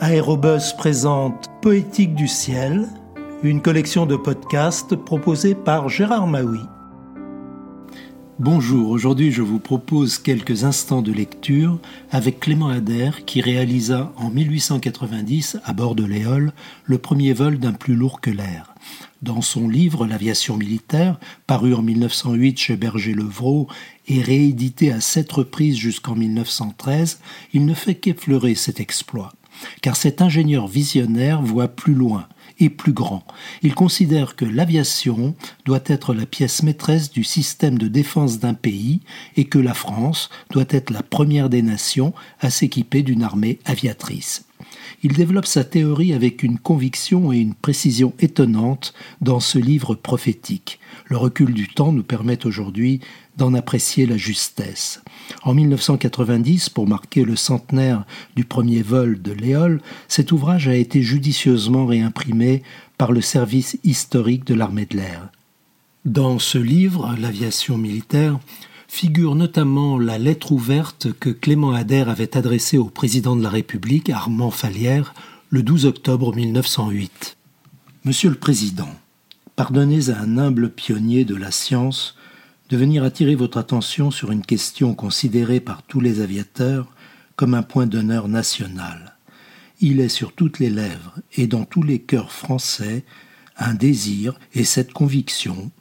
Aérobus présente Poétique du ciel, une collection de podcasts proposée par Gérard Maui. Bonjour, aujourd'hui je vous propose quelques instants de lecture avec Clément Adair qui réalisa en 1890 à bord de l'Éole le premier vol d'un plus lourd que l'air. Dans son livre L'aviation militaire, paru en 1908 chez Berger-Levrault et réédité à sept reprises jusqu'en 1913, il ne fait qu'effleurer cet exploit car cet ingénieur visionnaire voit plus loin et plus grand. Il considère que l'aviation doit être la pièce maîtresse du système de défense d'un pays et que la France doit être la première des nations à s'équiper d'une armée aviatrice. Il développe sa théorie avec une conviction et une précision étonnantes dans ce livre prophétique. Le recul du temps nous permet aujourd'hui d'en apprécier la justesse. En 1990, pour marquer le centenaire du premier vol de l'Éole, cet ouvrage a été judicieusement réimprimé par le service historique de l'armée de l'air. Dans ce livre, L'aviation militaire, figure notamment la lettre ouverte que Clément Ader avait adressée au président de la République, Armand Fallière, le 12 octobre 1908. Monsieur le Président, pardonnez à un humble pionnier de la science de venir attirer votre attention sur une question considérée par tous les aviateurs comme un point d'honneur national. Il est sur toutes les lèvres et dans tous les cœurs français un désir et cette conviction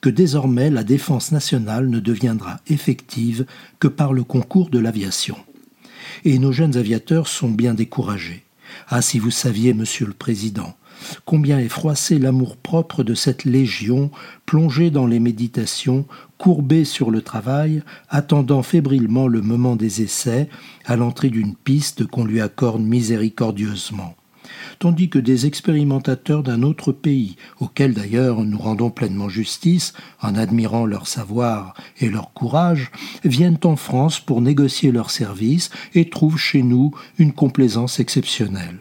que désormais la défense nationale ne deviendra effective que par le concours de l'aviation. Et nos jeunes aviateurs sont bien découragés. Ah, si vous saviez, monsieur le Président, combien est froissé l'amour-propre de cette légion plongée dans les méditations, courbée sur le travail, attendant fébrilement le moment des essais, à l'entrée d'une piste qu'on lui accorde miséricordieusement tandis que des expérimentateurs d'un autre pays, auxquels d'ailleurs nous rendons pleinement justice en admirant leur savoir et leur courage, viennent en France pour négocier leurs services et trouvent chez nous une complaisance exceptionnelle.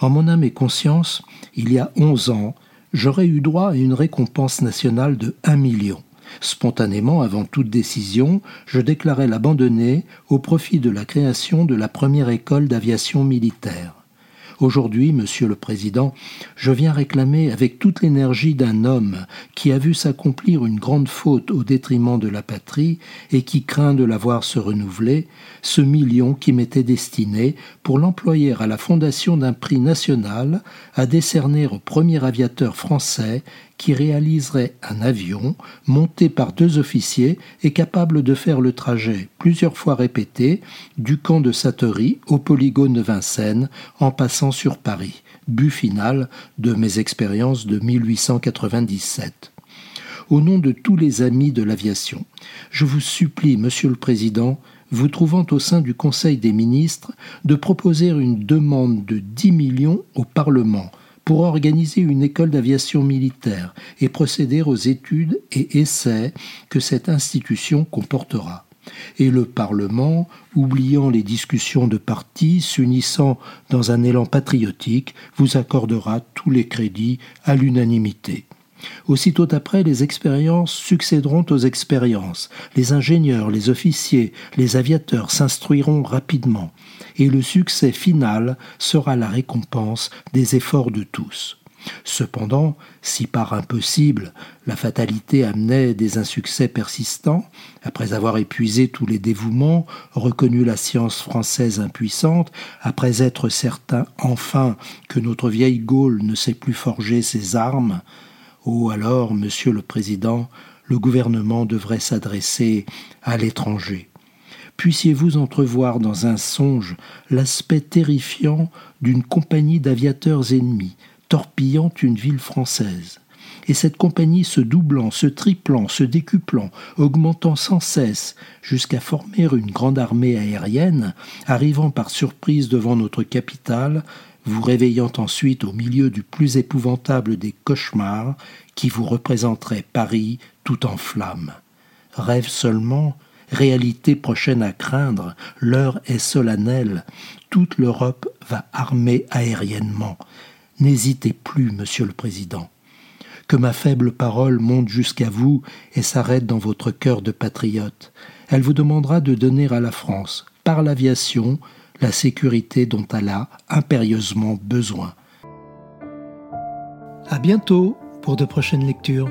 En mon âme et conscience, il y a onze ans, j'aurais eu droit à une récompense nationale de un million. Spontanément, avant toute décision, je déclarais l'abandonner au profit de la création de la première école d'aviation militaire. Aujourd'hui, Monsieur le Président, je viens réclamer avec toute l'énergie d'un homme qui a vu s'accomplir une grande faute au détriment de la patrie et qui craint de la voir se renouveler, ce million qui m'était destiné pour l'employer à la fondation d'un prix national à décerner au premier aviateur français qui réaliserait un avion monté par deux officiers et capable de faire le trajet plusieurs fois répété du camp de Sattery au polygone de Vincennes en passant sur Paris, but final de mes expériences de 1897 au nom de tous les amis de l'aviation. Je vous supplie, Monsieur le Président, vous trouvant au sein du Conseil des ministres, de proposer une demande de 10 millions au Parlement pour organiser une école d'aviation militaire et procéder aux études et essais que cette institution comportera. Et le Parlement, oubliant les discussions de partis, s'unissant dans un élan patriotique, vous accordera tous les crédits à l'unanimité. Aussitôt après, les expériences succéderont aux expériences. Les ingénieurs, les officiers, les aviateurs s'instruiront rapidement, et le succès final sera la récompense des efforts de tous. Cependant, si par impossible la fatalité amenait des insuccès persistants, après avoir épuisé tous les dévouements, reconnu la science française impuissante, après être certain enfin que notre vieille Gaule ne sait plus forger ses armes, Oh alors, Monsieur le Président, le gouvernement devrait s'adresser à l'étranger. Puissiez-vous entrevoir dans un songe l'aspect terrifiant d'une compagnie d'aviateurs ennemis, torpillant une ville française, et cette compagnie se doublant, se triplant, se décuplant, augmentant sans cesse, jusqu'à former une grande armée aérienne, arrivant par surprise devant notre capitale, vous réveillant ensuite au milieu du plus épouvantable des cauchemars qui vous représenterait Paris tout en flammes. Rêve seulement, réalité prochaine à craindre, l'heure est solennelle, toute l'Europe va armer aériennement. N'hésitez plus, monsieur le Président. Que ma faible parole monte jusqu'à vous et s'arrête dans votre cœur de patriote. Elle vous demandera de donner à la France, par l'aviation, la sécurité dont elle a impérieusement besoin. À bientôt pour de prochaines lectures.